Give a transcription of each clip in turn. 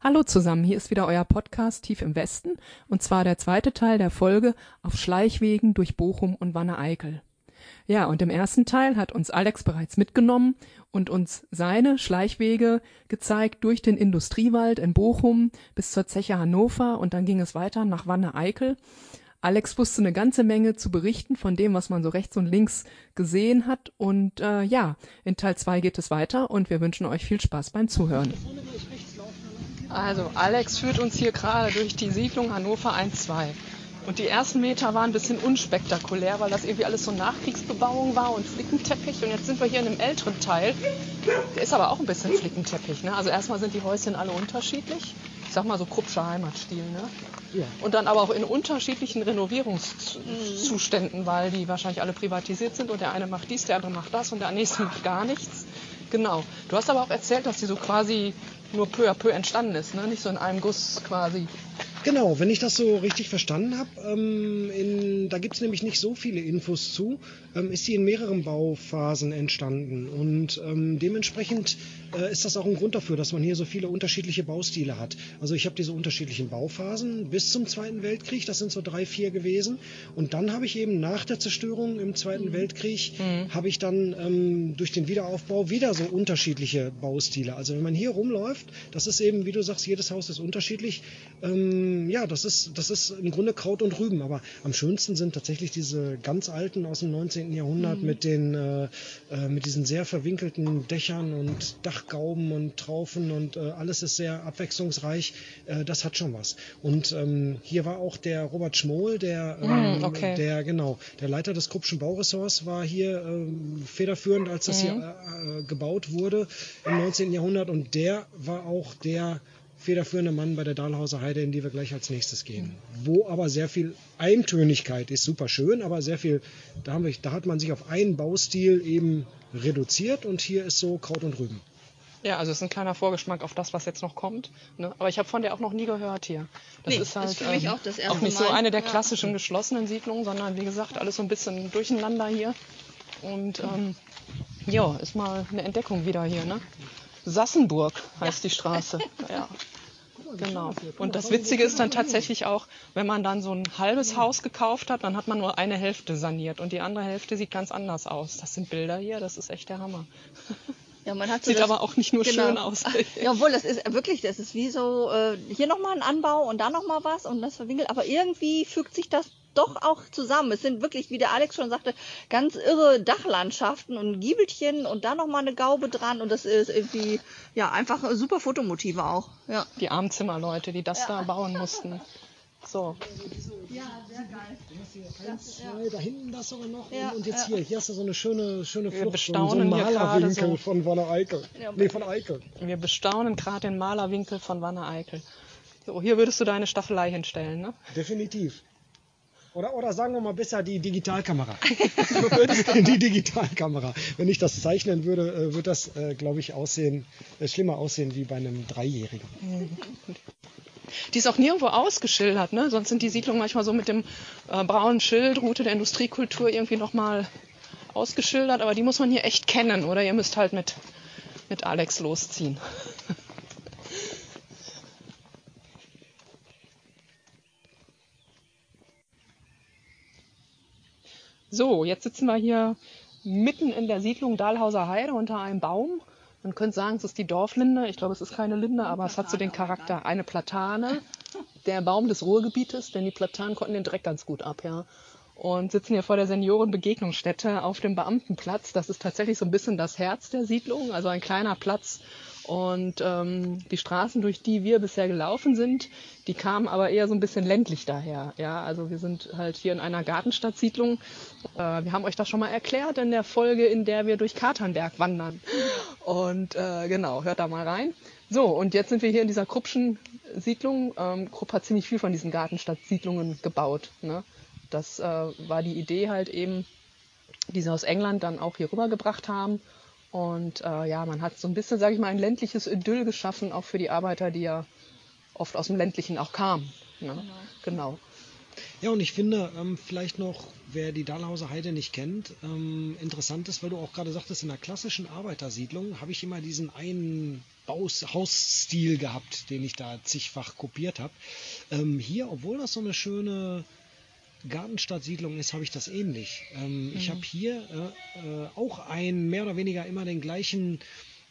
Hallo zusammen, hier ist wieder euer Podcast Tief im Westen und zwar der zweite Teil der Folge auf Schleichwegen durch Bochum und Wanne-Eickel. Ja, und im ersten Teil hat uns Alex bereits mitgenommen und uns seine Schleichwege gezeigt durch den Industriewald in Bochum bis zur Zeche Hannover und dann ging es weiter nach Wanne-Eickel. Alex wusste eine ganze Menge zu berichten von dem, was man so rechts und links gesehen hat. Und äh, ja, in Teil 2 geht es weiter und wir wünschen euch viel Spaß beim Zuhören. Also Alex führt uns hier gerade durch die Siedlung Hannover 1-2. Und die ersten Meter waren ein bisschen unspektakulär, weil das irgendwie alles so Nachkriegsbebauung war und Flickenteppich. Und jetzt sind wir hier in einem älteren Teil. Der ist aber auch ein bisschen Flickenteppich. Ne? Also erstmal sind die Häuschen alle unterschiedlich. Ich sag mal so Kruppscher Heimatstil. Ne? Ja. Und dann aber auch in unterschiedlichen Renovierungszuständen, weil die wahrscheinlich alle privatisiert sind und der eine macht dies, der andere macht das und der nächste macht gar nichts. Genau. Du hast aber auch erzählt, dass die so quasi nur peu à peu entstanden ist, ne? nicht so in einem Guss quasi. Genau, wenn ich das so richtig verstanden habe, ähm, da gibt es nämlich nicht so viele Infos zu, ähm, ist sie in mehreren Bauphasen entstanden. Und ähm, dementsprechend äh, ist das auch ein Grund dafür, dass man hier so viele unterschiedliche Baustile hat. Also ich habe diese unterschiedlichen Bauphasen bis zum Zweiten Weltkrieg, das sind so drei, vier gewesen. Und dann habe ich eben nach der Zerstörung im Zweiten mhm. Weltkrieg, mhm. habe ich dann ähm, durch den Wiederaufbau wieder so unterschiedliche Baustile. Also wenn man hier rumläuft, das ist eben, wie du sagst, jedes Haus ist unterschiedlich. Ähm, ja, das ist, das ist im Grunde Kraut und Rüben. Aber am schönsten sind tatsächlich diese ganz alten aus dem 19. Jahrhundert mhm. mit, den, äh, äh, mit diesen sehr verwinkelten Dächern und Dach Gauben und Traufen und äh, alles ist sehr abwechslungsreich. Äh, das hat schon was. Und ähm, hier war auch der Robert Schmoll, der, ähm, mm, okay. der genau, der Leiter des Kruppschen Bauressorts war hier ähm, federführend, als das mm. hier mhm. äh, gebaut wurde im 19. Jahrhundert und der war auch der federführende Mann bei der Dahlhauser Heide, in die wir gleich als nächstes gehen. Wo aber sehr viel Eintönigkeit ist, super schön, aber sehr viel, da, haben wir, da hat man sich auf einen Baustil eben reduziert und hier ist so Kraut und Rüben. Ja, also es ist ein kleiner Vorgeschmack auf das, was jetzt noch kommt. Ne? Aber ich habe von der auch noch nie gehört hier. Das nee, ist halt ist ähm, auch, das auch, nicht Mal. so eine der klassischen ja. geschlossenen Siedlungen, sondern wie gesagt, alles so ein bisschen durcheinander hier. Und ähm, ja, ist mal eine Entdeckung wieder hier. Ne? Sassenburg heißt ja. die Straße. ja. Genau. Und das Witzige ist dann tatsächlich auch, wenn man dann so ein halbes Haus gekauft hat, dann hat man nur eine Hälfte saniert und die andere Hälfte sieht ganz anders aus. Das sind Bilder hier, das ist echt der Hammer. Ja, man hat so Sieht das, aber auch nicht nur genau. schön aus. Ja, obwohl, das ist wirklich, das ist wie so, äh, hier nochmal ein Anbau und da nochmal was und das verwinkelt. Aber irgendwie fügt sich das doch auch zusammen. Es sind wirklich, wie der Alex schon sagte, ganz irre Dachlandschaften und Giebelchen und da nochmal eine Gaube dran und das ist irgendwie, ja, einfach super Fotomotive auch. Ja. Die Armzimmerleute, die das ja. da bauen mussten. So. Ja, sehr geil. Du hast hier eins, zwei, ja. da hinten das sogar noch ja, und, jetzt ja. hier. Hier hast du so eine schöne, schöne Flucht, so, so einen Malerwinkel so von Wanne Eickel. Ja, nee, von Eickel. Wir bestaunen gerade den Malerwinkel von Wanne Eickel. So, hier würdest du deine Staffelei hinstellen, ne? Definitiv. Oder, oder sagen wir mal besser die Digitalkamera. die Digitalkamera. Wenn ich das zeichnen würde, äh, würde das, äh, glaube ich, aussehen, äh, schlimmer aussehen wie bei einem Dreijährigen. Mhm. Die ist auch nirgendwo ausgeschildert, ne? Sonst sind die Siedlungen manchmal so mit dem äh, braunen Schild, Route der Industriekultur irgendwie nochmal ausgeschildert, aber die muss man hier echt kennen, oder ihr müsst halt mit, mit Alex losziehen. So, jetzt sitzen wir hier mitten in der Siedlung Dahlhauser Heide unter einem Baum man könnte sagen, es ist die Dorflinde. Ich glaube, es ist keine Linde, aber es hat so den Charakter. Eine Platane, der Baum des Ruhrgebietes, denn die Platanen konnten den Dreck ganz gut ab, ja. Und sitzen hier vor der Seniorenbegegnungsstätte auf dem Beamtenplatz. Das ist tatsächlich so ein bisschen das Herz der Siedlung, also ein kleiner Platz, und ähm, die Straßen, durch die wir bisher gelaufen sind, die kamen aber eher so ein bisschen ländlich daher. Ja, also wir sind halt hier in einer Gartenstadtsiedlung. Äh, wir haben euch das schon mal erklärt in der Folge, in der wir durch Katernberg wandern. Und äh, genau, hört da mal rein. So, und jetzt sind wir hier in dieser Kruppschen Siedlung. Ähm, Krupp hat ziemlich viel von diesen Gartenstadtsiedlungen gebaut. Ne? Das äh, war die Idee halt eben, die sie aus England dann auch hier rübergebracht haben. Und äh, ja, man hat so ein bisschen, sage ich mal, ein ländliches Idyll geschaffen, auch für die Arbeiter, die ja oft aus dem ländlichen auch kamen. Ne? Genau. genau. Ja, und ich finde ähm, vielleicht noch, wer die Dahlhauser Heide nicht kennt, ähm, interessant ist, weil du auch gerade sagtest, in einer klassischen Arbeitersiedlung habe ich immer diesen einen Baus, Hausstil gehabt, den ich da zigfach kopiert habe. Ähm, hier, obwohl das so eine schöne Gartenstadtsiedlung ist, habe ich das ähnlich. Ähm, mhm. Ich habe hier äh, äh, auch ein mehr oder weniger immer den gleichen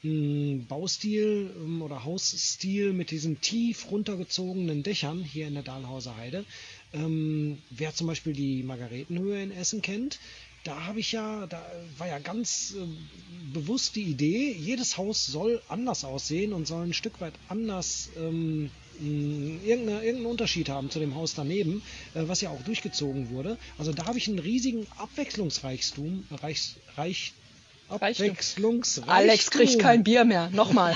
mh, Baustil ähm, oder Hausstil mit diesen tief runtergezogenen Dächern hier in der Dahlhauser Heide. Ähm, wer zum Beispiel die Margaretenhöhe in Essen kennt, da habe ich ja, da war ja ganz äh, bewusst die Idee, jedes Haus soll anders aussehen und soll ein Stück weit anders ähm, irgendeine, irgendeinen Unterschied haben zu dem Haus daneben, äh, was ja auch durchgezogen wurde. Also da habe ich einen riesigen Abwechslungsreichtum, Reichs, Reich, Abwechslungsreichtum. Alex kriegt kein Bier mehr. Nochmal.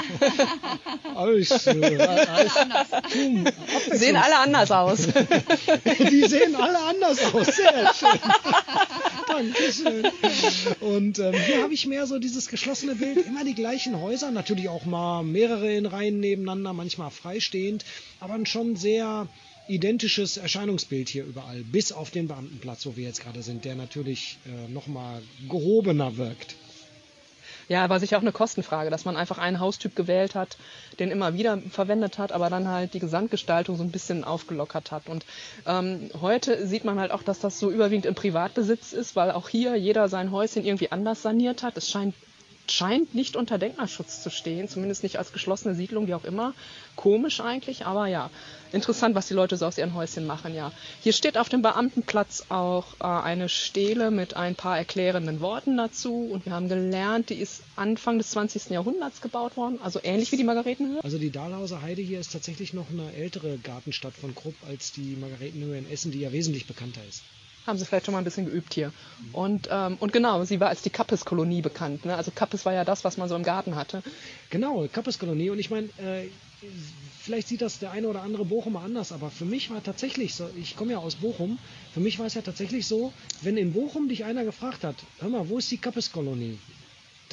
Alles, äh, Reichtum. Sehen alle anders aus. Die sehen alle anders aus. Sehr schön. Dankeschön. Und ähm, hier habe ich mehr so dieses geschlossene Bild, immer die gleichen Häuser, natürlich auch mal mehrere in Reihen nebeneinander, manchmal freistehend, aber ein schon sehr identisches Erscheinungsbild hier überall, bis auf den Beamtenplatz, wo wir jetzt gerade sind, der natürlich äh, nochmal gehobener wirkt. Ja, war sicher auch eine Kostenfrage, dass man einfach einen Haustyp gewählt hat, den immer wieder verwendet hat, aber dann halt die Gesamtgestaltung so ein bisschen aufgelockert hat. Und ähm, heute sieht man halt auch, dass das so überwiegend im Privatbesitz ist, weil auch hier jeder sein Häuschen irgendwie anders saniert hat. Es scheint scheint nicht unter Denkmalschutz zu stehen, zumindest nicht als geschlossene Siedlung, wie auch immer. Komisch eigentlich, aber ja, interessant, was die Leute so aus ihren Häuschen machen, ja. Hier steht auf dem Beamtenplatz auch äh, eine Stele mit ein paar erklärenden Worten dazu und wir haben gelernt, die ist Anfang des 20. Jahrhunderts gebaut worden, also ähnlich wie die Margaretenhöhe. Also die Dahlhauser Heide hier ist tatsächlich noch eine ältere Gartenstadt von Krupp als die Margaretenhöhe in Essen, die ja wesentlich bekannter ist haben sie vielleicht schon mal ein bisschen geübt hier. Und, ähm, und genau, sie war als die Kappes-Kolonie bekannt. Ne? Also Kappes war ja das, was man so im Garten hatte. Genau, Kappes-Kolonie. Und ich meine, äh, vielleicht sieht das der eine oder andere Bochumer anders, aber für mich war tatsächlich so, ich komme ja aus Bochum, für mich war es ja tatsächlich so, wenn in Bochum dich einer gefragt hat, hör mal, wo ist die Kappes-Kolonie?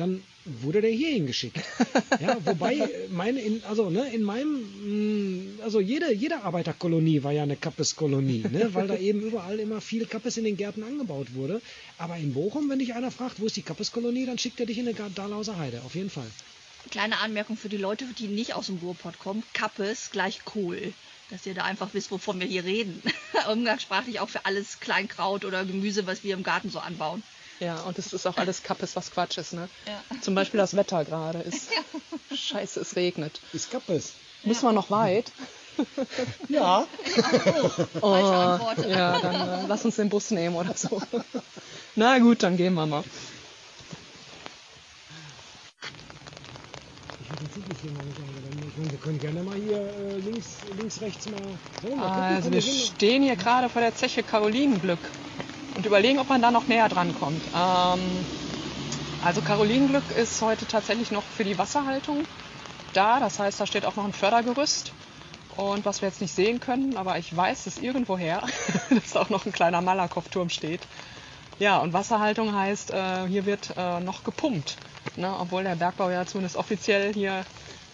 Dann wurde der hier hingeschickt. Ja, wobei meine, in, also ne, in meinem, mm, also jede, jede Arbeiterkolonie war ja eine Kappeskolonie, ne, weil da eben überall immer viel Kappes in den Gärten angebaut wurde. Aber in Bochum, wenn dich einer fragt, wo ist die Kappeskolonie, dann schickt er dich in eine Dahlhauser Heide, auf jeden Fall. Kleine Anmerkung für die Leute, die nicht aus dem Ruhrpott kommen: Kappes gleich Kohl. Dass ihr da einfach wisst, wovon wir hier reden. Umgangssprachlich auch für alles Kleinkraut oder Gemüse, was wir im Garten so anbauen. Ja, und es ist auch alles Kappes, was Quatsch ist, ne? Ja. Zum Beispiel das Wetter gerade ist. Ja. Scheiße, es regnet. Ist Kappes. Müssen wir noch weit? Ja. Oh, ja, dann äh, lass uns den Bus nehmen oder so. Na gut, dann gehen wir mal. Ich habe den hier noch nicht angewendet. wir können gerne mal hier äh, links, links, rechts mal. So, mal also wir stehen hier gerade vor der Zeche Carolinenglück und überlegen, ob man da noch näher dran kommt. Ähm, also Carolinenglück ist heute tatsächlich noch für die Wasserhaltung da. Das heißt, da steht auch noch ein Fördergerüst. Und was wir jetzt nicht sehen können, aber ich weiß es irgendwoher, dass auch noch ein kleiner Malakow-Turm steht. Ja, und Wasserhaltung heißt, äh, hier wird äh, noch gepumpt. Ne? Obwohl der Bergbau ja zumindest offiziell hier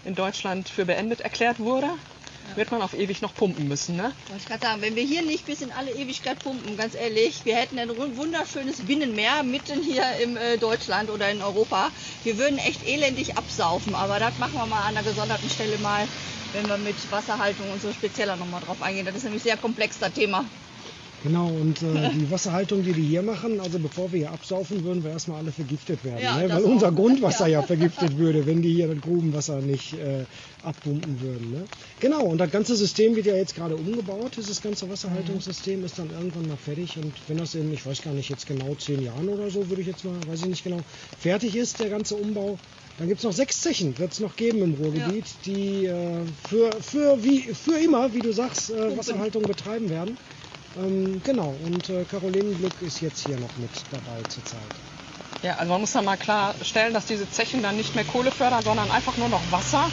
in Deutschland für beendet erklärt wurde wird man auf ewig noch pumpen müssen, ne? Ich gerade sagen, wenn wir hier nicht bis in alle Ewigkeit pumpen, ganz ehrlich, wir hätten ein wunderschönes Binnenmeer mitten hier in äh, Deutschland oder in Europa. Wir würden echt elendig absaufen, aber das machen wir mal an einer gesonderten Stelle mal, wenn wir mit Wasserhaltung und so spezieller nochmal drauf eingehen. Das ist nämlich sehr komplex, das Thema. Genau, und äh, die Wasserhaltung, die die hier machen, also bevor wir hier absaufen, würden wir erstmal alle vergiftet werden. Ja, ne? Weil unser auch. Grundwasser ja. ja. vergiftet würde, wenn die hier das Grubenwasser nicht äh, abpumpen würden. Ne? Genau, und das ganze System wird ja jetzt gerade umgebaut. Dieses ganze Wasserhaltungssystem ist dann irgendwann mal fertig. Und wenn das in, ich weiß gar nicht, jetzt genau zehn Jahren oder so, würde ich jetzt mal, weiß ich nicht genau, fertig ist, der ganze Umbau, dann gibt es noch sechs Zechen, wird es noch geben im Ruhrgebiet, ja. die äh, für, für, wie, für immer, wie du sagst, äh, Wasserhaltung betreiben werden. Ähm, genau, und äh, Carolinenglück ist jetzt hier noch mit dabei zurzeit. Ja, also man muss da mal klarstellen, dass diese Zechen dann nicht mehr Kohle fördern, sondern einfach nur noch Wasser.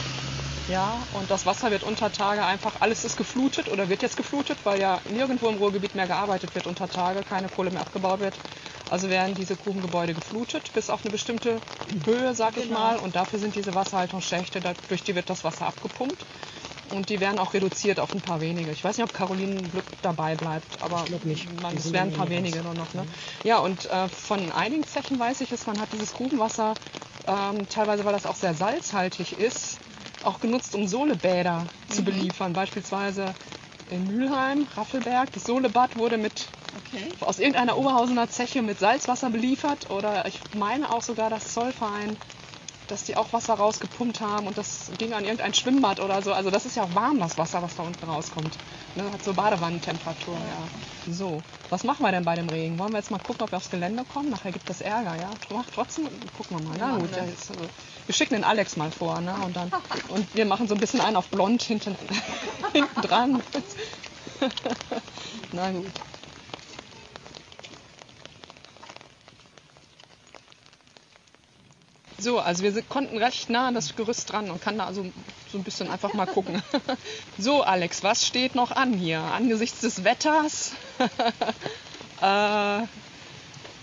Ja, und das Wasser wird unter Tage einfach, alles ist geflutet oder wird jetzt geflutet, weil ja nirgendwo im Ruhrgebiet mehr gearbeitet wird unter Tage, keine Kohle mehr abgebaut wird. Also werden diese Grubengebäude geflutet bis auf eine bestimmte Höhe, sag genau. ich mal. Und dafür sind diese Wasserhaltungsschächte, durch die wird das Wasser abgepumpt. Und die werden auch reduziert auf ein paar wenige. Ich weiß nicht, ob Caroline Glück dabei bleibt, aber man, es werden ein paar wenige nur noch. Ne? Ja, und äh, von einigen Zechen weiß ich es, man hat dieses Grubenwasser, ähm, teilweise weil das auch sehr salzhaltig ist, auch genutzt, um Sohlebäder zu beliefern. Beispielsweise in Mülheim, Raffelberg. Das Sohlebad wurde mit Okay. aus irgendeiner Oberhausener Zeche mit Salzwasser beliefert. Oder ich meine auch sogar das Zollverein, dass die auch Wasser rausgepumpt haben und das ging an irgendein Schwimmbad oder so. Also das ist ja auch warm, das Wasser, was da unten rauskommt. Ne, hat so Badewannentemperatur, ja. So, was machen wir denn bei dem Regen? Wollen wir jetzt mal gucken, ob wir aufs Gelände kommen? Nachher gibt es Ärger, ja. Mach trotzdem, gucken wir mal. Na gut, ja, jetzt, also, wir schicken den Alex mal vor, ne? Und dann und wir machen so ein bisschen einen auf blond hinten, hinten dran. Na gut. So, also wir konnten recht nah an das Gerüst dran und kann da also so ein bisschen einfach mal gucken. So, Alex, was steht noch an hier? Angesichts des Wetters äh,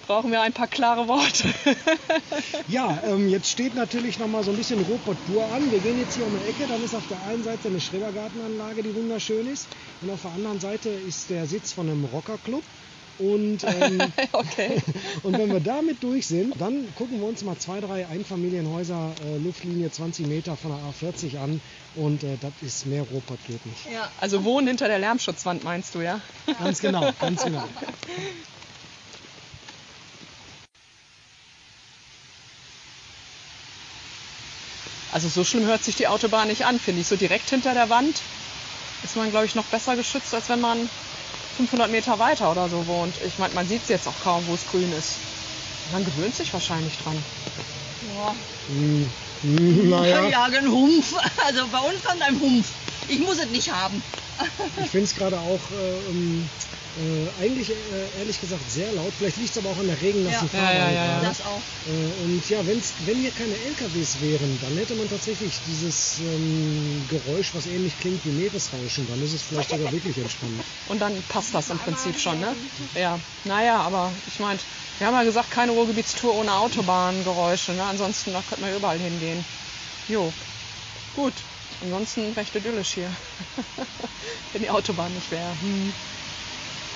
brauchen wir ein paar klare Worte. Ja, ähm, jetzt steht natürlich noch mal so ein bisschen Ruhrpott pur an. Wir gehen jetzt hier um die Ecke. Dann ist auf der einen Seite eine Schrebergartenanlage, die wunderschön ist. Und auf der anderen Seite ist der Sitz von einem Rockerclub. Und, ähm, okay. und wenn wir damit durch sind, dann gucken wir uns mal zwei, drei Einfamilienhäuser, äh, Luftlinie 20 Meter von der A40 an. Und äh, das ist mehr Ruhrpott geht nicht. Ja. Also wohnen hinter der Lärmschutzwand meinst du, ja? Ganz genau, ganz genau. Also so schlimm hört sich die Autobahn nicht an, finde ich. So direkt hinter der Wand ist man, glaube ich, noch besser geschützt, als wenn man 500 Meter weiter oder so wohnt. Ich meine, man sieht es jetzt auch kaum, wo es grün ist. Man gewöhnt sich wahrscheinlich dran. Ja. Hm, hm, naja, Ja, ein Humpf. Also bei uns kommt ein Humpf. Ich muss es nicht haben. ich finde es gerade auch äh, ähm, äh, eigentlich äh, ehrlich gesagt sehr laut. Vielleicht liegt es aber auch an der regennassen Ja. Fahrbahn Ja, ja, ja. Das auch. Äh, Und ja, wenn's, wenn hier keine LKWs wären, dann hätte man tatsächlich dieses ähm, Geräusch, was ähnlich klingt wie Meeresrauschen. Dann ist es vielleicht sogar wirklich entspannt. Und dann passt das im Prinzip schon, ne? Ja, naja, aber ich meine, wir haben ja gesagt, keine Ruhrgebietstour ohne Autobahngeräusche, ne? Ansonsten, da könnte man überall hingehen. Jo, gut. Ansonsten recht idyllisch hier. Wenn die Autobahn nicht wäre. Hm.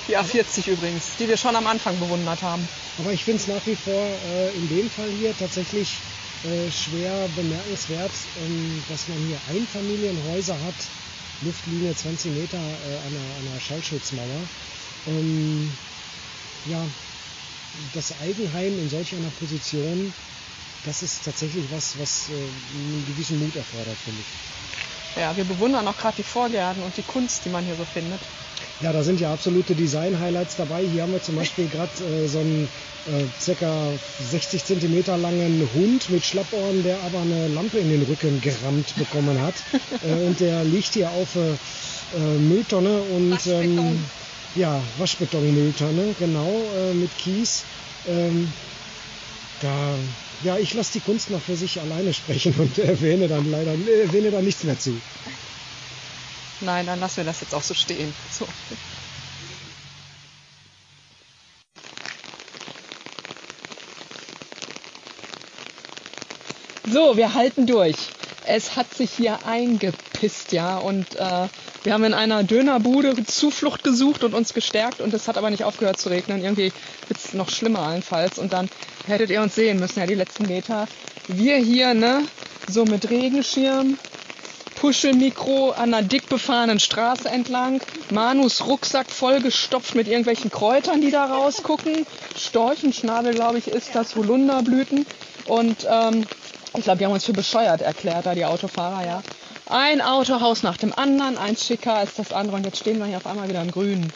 Die A40 übrigens, die wir schon am Anfang bewundert haben. Aber ich finde es nach wie vor äh, in dem Fall hier tatsächlich äh, schwer bemerkenswert, ähm, dass man hier Einfamilienhäuser hat, Luftlinie 20 Meter äh, an, einer, Schallschutzmauer. Ähm, ja, das Eigenheim in solch einer Position, das ist tatsächlich was, was äh, einen gewissen Mut erfordert, finde ich. Ja, wir bewundern auch gerade die Vorgärten und die Kunst, die man hier so findet. Ja, da sind ja absolute Design-Highlights dabei. Hier haben wir zum Beispiel gerade äh, so einen äh, circa 60 Zentimeter langen Hund mit Schlappohren, der aber eine Lampe in den Rücken gerammt bekommen hat. äh, und der liegt hier auf äh, äh, Mülltonne und Waschbeton. ähm, ja, Waschbetonmülltonne, genau, äh, mit Kies. Ähm, da, ja, ich lasse die Kunst noch für sich alleine sprechen und erwähne dann leider erwähne da nichts mehr zu. Nein, dann lassen wir das jetzt auch so stehen. So. So, wir halten durch. Es hat sich hier eingepisst, ja, und äh, wir haben in einer Dönerbude Zuflucht gesucht und uns gestärkt und es hat aber nicht aufgehört zu regnen. Irgendwie wird es noch schlimmer allenfalls und dann hättet ihr uns sehen müssen, ja, die letzten Meter. Wir hier, ne, so mit Regenschirm, Puschelmikro an einer dick befahrenen Straße entlang, Manus Rucksack vollgestopft mit irgendwelchen Kräutern, die da rausgucken, Storchenschnabel, glaube ich, ist das, Holunderblüten und ähm, ich glaube, die haben uns für bescheuert erklärt, da die Autofahrer, ja. Ein Autohaus nach dem anderen, eins schicker als das andere und jetzt stehen wir hier auf einmal wieder im Grünen.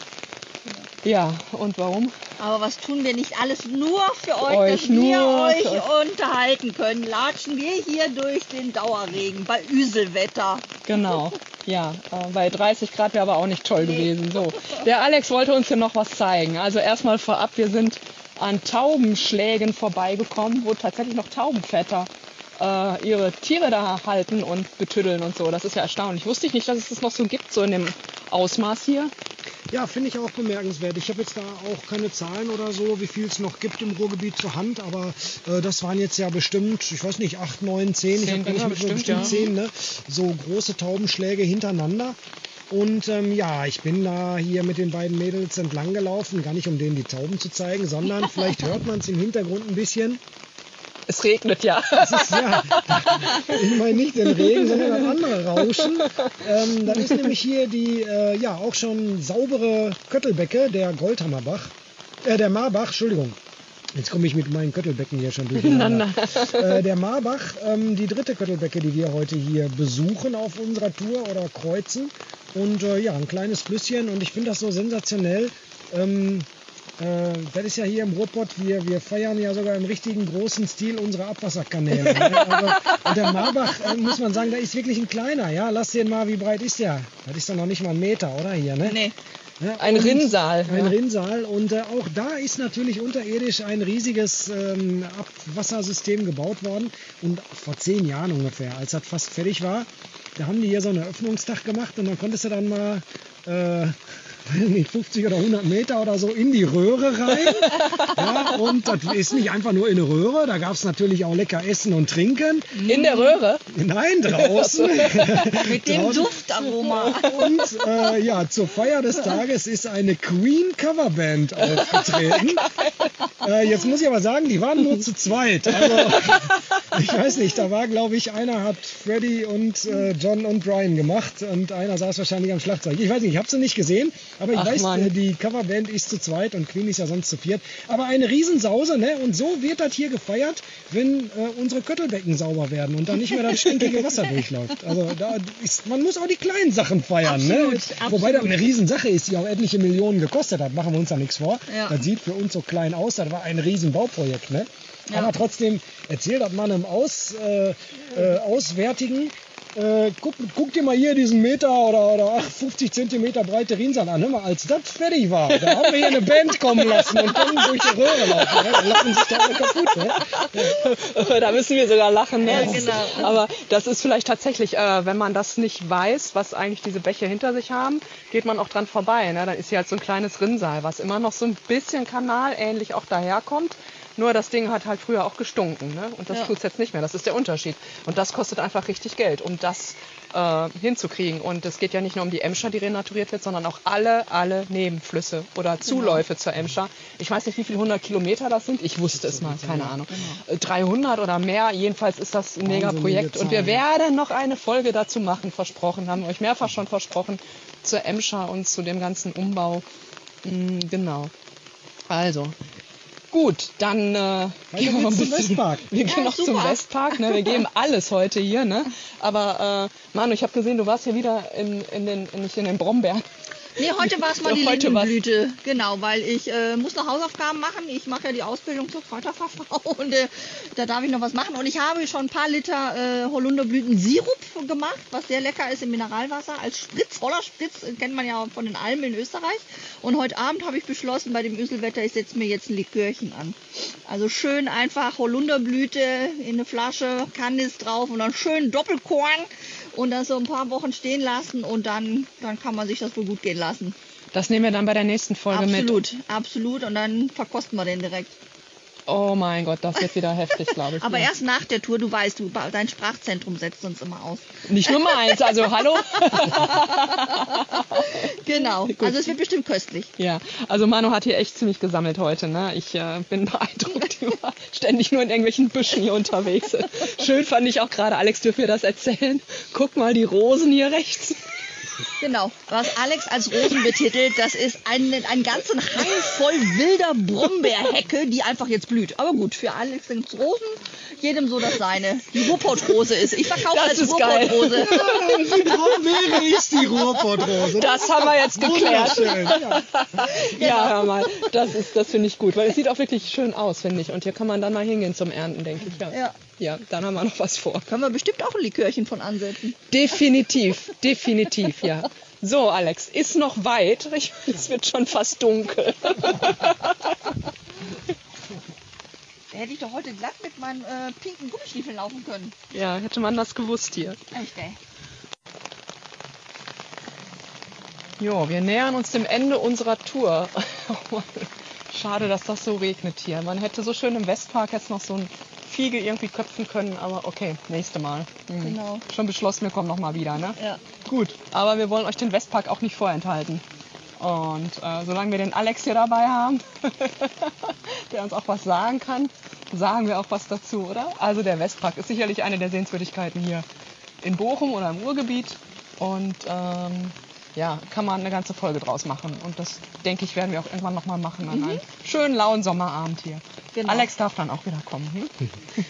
Ja, und warum? Aber was tun wir nicht alles nur für euch, euch, dass wir euch unterhalten können? Latschen wir hier durch den Dauerregen bei Üselwetter. Genau, ja, äh, bei 30 Grad wäre aber auch nicht toll gewesen. So, der Alex wollte uns hier noch was zeigen. Also erstmal vorab, wir sind an Taubenschlägen vorbeigekommen, wo tatsächlich noch Taubenväter äh, ihre Tiere da halten und betüddeln und so. Das ist ja erstaunlich. Wusste ich nicht, dass es das noch so gibt, so in dem Ausmaß hier. Ja, finde ich auch bemerkenswert. Ich habe jetzt da auch keine Zahlen oder so, wie viel es noch gibt im Ruhrgebiet zur Hand, aber äh, das waren jetzt ja bestimmt, ich weiß nicht, acht, neun, zehn, ich Zehn habe gar nicht mit bestimmt, bestimmt ja. zehn, ne? So große Taubenschläge hintereinander. Und ähm, ja, ich bin da hier mit den beiden Mädels entlang gelaufen, gar nicht um denen die Tauben zu zeigen, sondern vielleicht hört man es im Hintergrund ein bisschen. Es regnet ja. Das ist, ja, ich meine nicht den Regen, sondern das andere Rauschen. Ähm, das ist nämlich hier die äh, ja auch schon saubere Köttelbecke, der Goldhammerbach, äh, der Marbach, Entschuldigung. Jetzt komme ich mit meinen Köttelbecken hier schon durcheinander. äh, der Marbach, ähm, die dritte Köttelbecke, die wir heute hier besuchen auf unserer Tour oder kreuzen. Und äh, ja, ein kleines Flüsschen und ich finde das so sensationell. Ähm, äh, das ist ja hier im Ruhrpott, wir, wir feiern ja sogar im richtigen großen Stil unsere Abwasserkanäle. Ne? Aber, und der Marbach, äh, muss man sagen, da ist wirklich ein kleiner. Ja, lass den mal, wie breit ist der? Das ist doch noch nicht mal ein Meter, oder hier, ne? Nee. Ja, Ein Rinnsal. Ein ja. Rinnsal und äh, auch da ist natürlich unterirdisch ein riesiges ähm, Abwassersystem gebaut worden. Und vor zehn Jahren ungefähr, als das fast fertig war, da haben die hier so einen Eröffnungstag gemacht und dann konntest du dann mal äh, nicht, 50 oder 100 Meter oder so in die Röhre rein. ja, und das ist nicht einfach nur in eine Röhre, da gab es natürlich auch lecker Essen und Trinken. In der Röhre. Nein, draußen. Mit dem. Duftaroma. Und äh, ja, zur Feier des Tages ist eine Queen Coverband aufgetreten. Äh, jetzt muss ich aber sagen, die waren nur zu zweit. Also, ich weiß nicht, da war, glaube ich, einer hat Freddy und äh, John und Brian gemacht und einer saß wahrscheinlich am Schlagzeug. Ich weiß nicht, ich habe sie nicht gesehen, aber ich Ach, weiß, Mann. äh, die Coverband ist zu zweit und Queen ist ja sonst zu viert. Aber eine Riesensause, ne? Und so wird das hier gefeiert, wenn äh, unsere Köttelbecken sauber werden und dann nicht mehr das stinkige Wasser durchläuft. Also da ist, man muss auch die kleinen Sachen feiern, ne? Absolut, Wobei das absolut. eine Riesensache ist, die auch etliche Millionen gekostet hat, machen wir uns da nichts vor. Ja. Das sieht für uns so klein aus, das war ein Riesenbauprojekt, ne? Ja. Aber trotzdem, erzähl das mal einem Aus, äh, äh, Auswärtigen. Äh, guck, guck dir mal hier diesen Meter oder, oder ach, 50 Zentimeter breite Rinsal an. Hör mal, als das fertig war, da haben wir hier eine Band kommen lassen und können durch die Röhre laufen. Ne? Da lachen sich da alle kaputt. Ne? da müssen wir sogar lachen. Ne? Ja, genau. Aber das ist vielleicht tatsächlich, äh, wenn man das nicht weiß, was eigentlich diese Bäche hinter sich haben, geht man auch dran vorbei. Ne? Dann ist hier halt so ein kleines Rinnsal, was immer noch so ein bisschen kanalähnlich auch daherkommt. Nur das Ding hat halt früher auch gestunken. Ne? Und das Ja. tut's jetzt nicht mehr. Das ist der Unterschied. Und das kostet einfach richtig Geld, um das äh, hinzukriegen. Und es geht ja nicht nur um die Emscher, die renaturiert wird, sondern auch alle, alle Nebenflüsse oder Zuläufe zur Emscher. Ich weiß nicht, wie viele hundert Kilometer das sind. Ich wusste es mal, keine Ahnung. Äh, 300 oder mehr. Jedenfalls ist das ein mega Projekt. Und wir werden noch eine Folge dazu machen, versprochen. Haben wir euch mehrfach schon versprochen. Zur Emscher und zu dem ganzen Umbau. Mm, genau. Also, gut, dann äh, gehen wir mal ein zum bisschen. Westpark. Wir gehen Ja, noch zum super. Westpark. Ne? Wir geben alles heute hier. Ne? Aber äh, Manu, ich habe gesehen, du warst hier wieder in, in den, nicht in den Brombeeren. Nee, heute war es mal die Heute war's- Lindenblüte. Genau, weil ich äh, muss noch Hausaufgaben machen. Ich mache ja die Ausbildung zur Kräuterfachfrau und äh, da darf ich noch was machen. Und ich habe schon ein paar Liter äh, Holunderblütensirup gemacht, was sehr lecker ist im Mineralwasser. Als Spritz, voller Spritz, äh, kennt man ja von den Almen in Österreich. Und heute Abend habe ich beschlossen, bei dem Öselwetter, ich setze mir jetzt ein Likörchen an. Also schön einfach Holunderblüte in eine Flasche, Kandis drauf und dann schön Doppelkorn und das so ein paar Wochen stehen lassen und dann, dann kann man sich das wohl gut gehen lassen. Das nehmen wir dann bei der nächsten Folge mit. Absolut, absolut. Und dann verkosten wir den direkt. Oh mein Gott, das wird wieder heftig, glaube ich. Aber Ja. erst nach der Tour, du weißt, du, dein Sprachzentrum setzt uns immer aus. Nicht nur meins, also hallo. Genau. Also es wird bestimmt köstlich. Ja, also Manu hat hier echt ziemlich gesammelt heute. Ne? Ich äh, bin beeindruckt. Die war ständig nur in irgendwelchen Büschen hier unterwegs. Schön fand ich auch gerade, Alex dürfen wir das erzählen. Guck mal, die Rosen hier rechts. Genau. Was Alex als Rosen betitelt, das ist ein, ein ganzen Hain voll wilder Brombeerhecke, die einfach jetzt blüht. Aber gut, für Alex sind es Rosen, jedem so das seine. Die Ruhrpott-Rose ist. Ich verkaufe Das als ist geil. Ruhrpott-Rose. Die Brombeere ist die Ruhrpottrose. Das haben wir jetzt geklärt. Ja. Ja, hör mal, das, ist, das finde ich gut, weil es sieht auch wirklich schön aus, finde ich. Und hier kann man dann mal hingehen zum Ernten, denke ich. Ja. Ja. Ja, dann haben wir noch was vor. Können wir bestimmt auch ein Likörchen von ansetzen. Definitiv, definitiv, ja. So, Alex, ist noch weit. Ich, es wird schon fast dunkel. Da hätte ich doch heute glatt mit meinen äh, pinken Gummistiefeln laufen können. Ja, hätte man das gewusst hier. Echt, ey. Jo, wir nähern uns dem Ende unserer Tour. Schade, dass das so regnet hier. Man hätte so schön im Westpark jetzt noch so ein Fiege irgendwie köpfen können, aber okay, nächste Mal. Mhm. Genau. Schon beschlossen, wir kommen noch mal wieder, ne? Ja. Gut, aber wir wollen euch den Westpark auch nicht vorenthalten. Und äh, solange wir den Alex hier dabei haben, der uns auch was sagen kann, sagen wir auch was dazu, oder? Also der Westpark ist sicherlich eine der Sehenswürdigkeiten hier in Bochum oder im Ruhrgebiet. Und ähm, ja, kann man eine ganze Folge draus machen. Und das, denke ich, werden wir auch irgendwann nochmal machen an einem schönen lauen Sommerabend hier. Genau. Alex darf dann auch wieder kommen. Hm?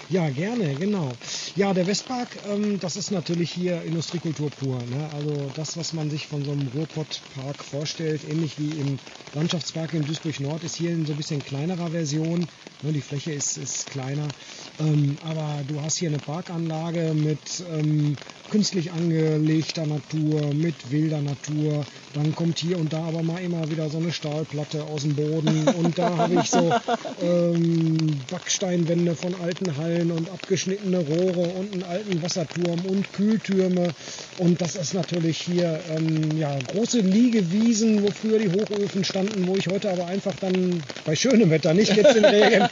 Ja, gerne, genau. Ja, der Westpark, ähm, das ist natürlich hier Industriekultur pur. Ne? Also das, was man sich von so einem Ruhrpottpark vorstellt, ähnlich wie im Landschaftspark in Duisburg Nord, ist hier in so ein bisschen kleinerer Version. Ne? Die Fläche ist, ist kleiner. Ähm, aber du hast hier eine Parkanlage mit ähm, künstlich angelegter Natur, mit wilder Natur. Dann kommt hier und da aber mal immer wieder so eine Stahlplatte aus dem Boden. Und da habe ich so ähm, Backsteinwände von alten Hallen und abgeschnittene Rohre und einen alten Wasserturm und Kühltürme. Und das ist natürlich hier ähm, ja, große Liegewiesen, wo früher die Hochöfen standen, wo ich heute aber einfach dann bei schönem Wetter, nicht jetzt in Regen,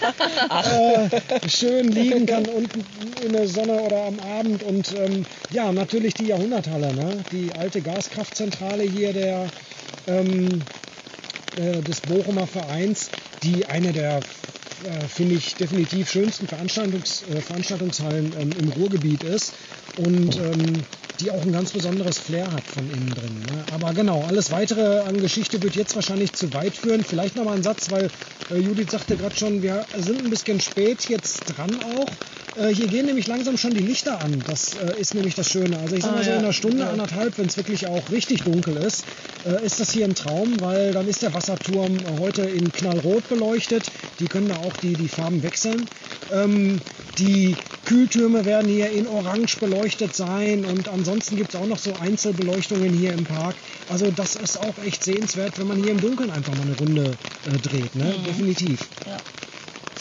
äh, schön liegen kann unten in der Sonne oder am Abend. Und ähm, ja, natürlich die Jahrhunderthalle, ne? die alte Gaskraftzentrale hier der ähm, äh, des Bochumer Vereins, die eine der äh, finde ich definitiv schönsten Veranstaltungs, äh, Veranstaltungshallen ähm, im Ruhrgebiet ist und ähm, die auch ein ganz besonderes Flair hat von innen drin. Ne? Aber genau, alles weitere an Geschichte wird jetzt wahrscheinlich zu weit führen. Vielleicht noch mal ein Satz, weil äh, Judith sagte gerade schon, wir sind ein bisschen spät jetzt dran auch. Äh, hier gehen nämlich langsam schon die Lichter an. Das äh, ist nämlich das Schöne. Also ich sag Ah, mal so ja. in einer Stunde, Ja. anderthalb, wenn es wirklich auch richtig dunkel ist, äh, ist das hier ein Traum, weil dann ist der Wasserturm heute in knallrot beleuchtet. Die können da auch die, die Farben wechseln. Ähm, die Kühltürme werden hier in orange beleuchtet sein und ansonsten gibt es auch noch so Einzelbeleuchtungen hier im Park. Also das ist auch echt sehenswert, wenn man hier im Dunkeln einfach mal eine Runde äh, dreht. Ne? Definitiv.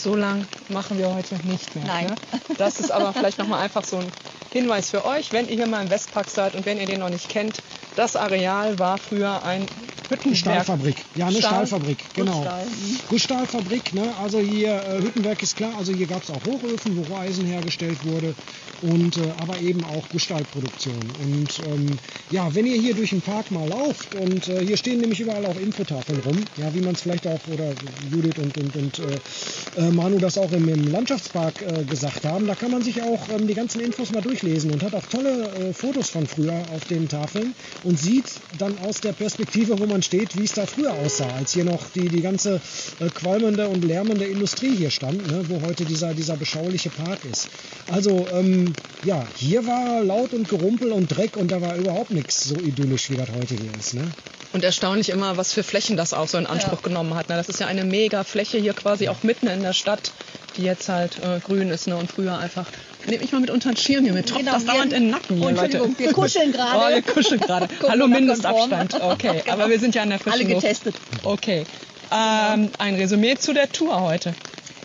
So lang machen wir heute nicht mehr. Nein. Ne? Das ist aber vielleicht nochmal einfach so ein Hinweis für euch, wenn ihr hier mal im Westpark seid und wenn ihr den noch nicht kennt. Das Areal war früher ein Hüttenwerk. Stahlfabrik. Ja, eine Stahl- Stahlfabrik, genau. Gussstahl, mhm. Gussstahlfabrik, ne? also hier äh, Hüttenwerk ist klar, also hier gab es auch Hochöfen, wo Roheisen hergestellt wurde und äh, aber eben auch Gussstahlproduktion. Und ähm, ja, wenn ihr hier durch den Park mal lauft und äh, hier stehen nämlich überall auch Infotafeln rum, ja, wie man es vielleicht auch oder Judith und und und äh, äh, Manu das auch im, im Landschaftspark äh, gesagt haben, da kann man sich auch ähm, die ganzen Infos mal durchlesen und hat auch tolle äh, Fotos von früher auf den Tafeln und sieht dann aus der Perspektive, wo man steht, wie es da früher aussah, als hier noch die, die ganze äh, qualmende und lärmende Industrie hier stand, ne, wo heute dieser, dieser beschauliche Park ist. Also, ähm, ja, hier war laut und Gerumpel und Dreck und da war überhaupt nichts so idyllisch, wie das heute hier ist. Ne? Und erstaunlich immer, was für Flächen das auch so in Anspruch genommen hat. Ne? Das ist ja eine mega Fläche hier quasi auch mitten in der Stadt, die jetzt halt äh, grün ist. Ne? Und früher einfach, nehme ich mal mit unter den Schirm hier mit, tropft Genau, das dauernd in den Nacken hier, Entschuldigung, Leute. wir kuscheln gerade. Oh, wir kuscheln gerade. Hallo. Mindestabstand. Okay, aber wir sind ja an der frischen Alle Luft. getestet. Okay. Ähm, ein Resümee zu der Tour heute.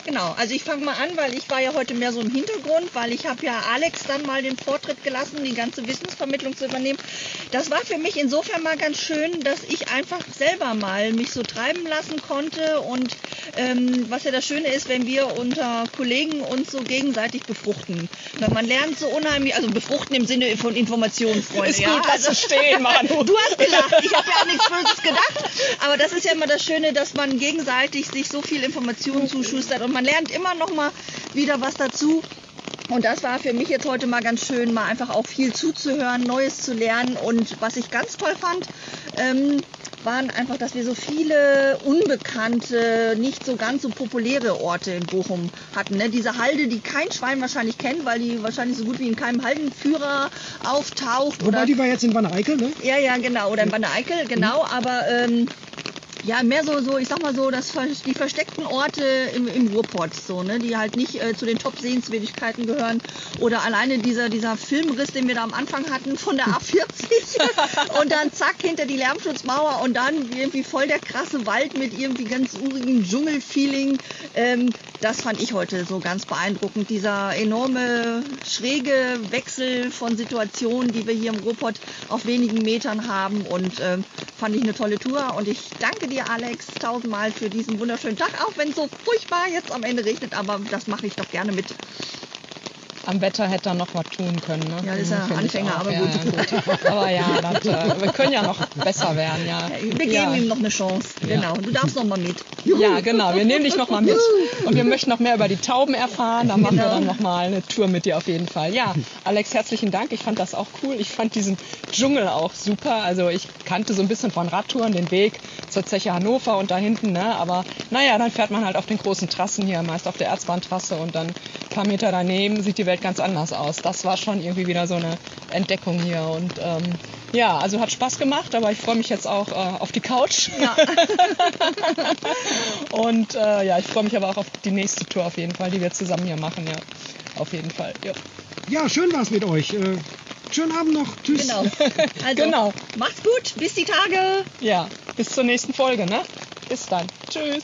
Genau, also ich fange mal an, weil ich war ja heute mehr so im Hintergrund, weil ich habe ja Alex dann mal den Vortritt gelassen, die ganze Wissensvermittlung zu übernehmen. Das war für mich insofern mal ganz schön, dass ich einfach selber mal mich so treiben lassen konnte und ähm, was ja das Schöne ist, wenn wir unter Kollegen uns so gegenseitig befruchten. Weil man lernt so unheimlich, also befruchten im Sinne von Informationen, Freunde. Ist gut, ja, lass es stehen, Manu. Du hast gelacht, ich habe ja an nichts Böses gedacht. Aber das ist ja immer das Schöne, dass man gegenseitig sich so viel Informationen zuschustert und man lernt immer noch mal wieder was dazu. Und das war für mich jetzt heute mal ganz schön, mal einfach auch viel zuzuhören, Neues zu lernen. Und was ich ganz toll fand, ähm, waren einfach, dass wir so viele unbekannte, nicht so ganz so populäre Orte in Bochum hatten. Ne? Diese Halde, die kein Schwein wahrscheinlich kennt, weil die wahrscheinlich so gut wie in keinem Haldenführer auftaucht. Wobei oder die war jetzt in Wanne Eickel, ne? ja, ja, genau. Oder in Bande Eickel, genau. Aber ähm, ja, mehr so, so, ich sag mal so, das, die versteckten Orte im, im Ruhrpott, so, ne, die halt nicht äh, zu den Top-Sehenswürdigkeiten gehören. Oder alleine dieser, dieser Filmriss, den wir da am Anfang hatten von der A40 und dann zack hinter die Lärmschutzmauer und dann irgendwie voll der krasse Wald mit irgendwie ganz urigem Dschungelfeeling. Ähm, das fand ich heute so ganz beeindruckend. Dieser enorme schräge Wechsel von Situationen, die wir hier im Ruhrpott auf wenigen Metern haben und ähm, fand ich eine tolle Tour und ich danke dir Alex tausendmal für diesen wunderschönen Tag, auch wenn es so furchtbar jetzt am Ende regnet, aber das mache ich doch gerne mit. Am Wetter hätte er noch was tun können. Ne? Ja, das ist ja Finde ich Anfänger, aber ja, gut. Ja, gut. Aber ja, das, äh, wir können ja noch besser werden, ja. Wir geben ja. ihm noch eine Chance. Genau. Du darfst noch mal mit. Ja, genau. Wir nehmen dich noch mal mit. Und wir möchten noch mehr über die Tauben erfahren. Da machen wir Genau. dann noch mal eine Tour mit dir auf jeden Fall. Ja, Alex, herzlichen Dank. Ich fand das auch cool. Ich fand diesen Dschungel auch super. Also ich kannte so ein bisschen von Radtouren den Weg zur Zeche Hannover und da hinten. Ne? Aber naja, dann fährt man halt auf den großen Trassen hier, meist auf der Erzbahntrasse und dann paar Meter daneben sieht die Welt ganz anders aus. Das war schon irgendwie wieder so eine Entdeckung hier. Und ähm, ja, also hat Spaß gemacht, aber ich freue mich jetzt auch äh, auf die Couch. Ja. Und äh, ja, ich freue mich aber auch auf die nächste Tour auf jeden Fall, die wir zusammen hier machen, ja. Auf jeden Fall. Ja. Ja, schön war's mit euch. Äh, schönen Abend noch. Tschüss. Genau. Also, Genau. macht's gut. Bis die Tage. ja, bis zur nächsten Folge, ne? Bis dann. Tschüss.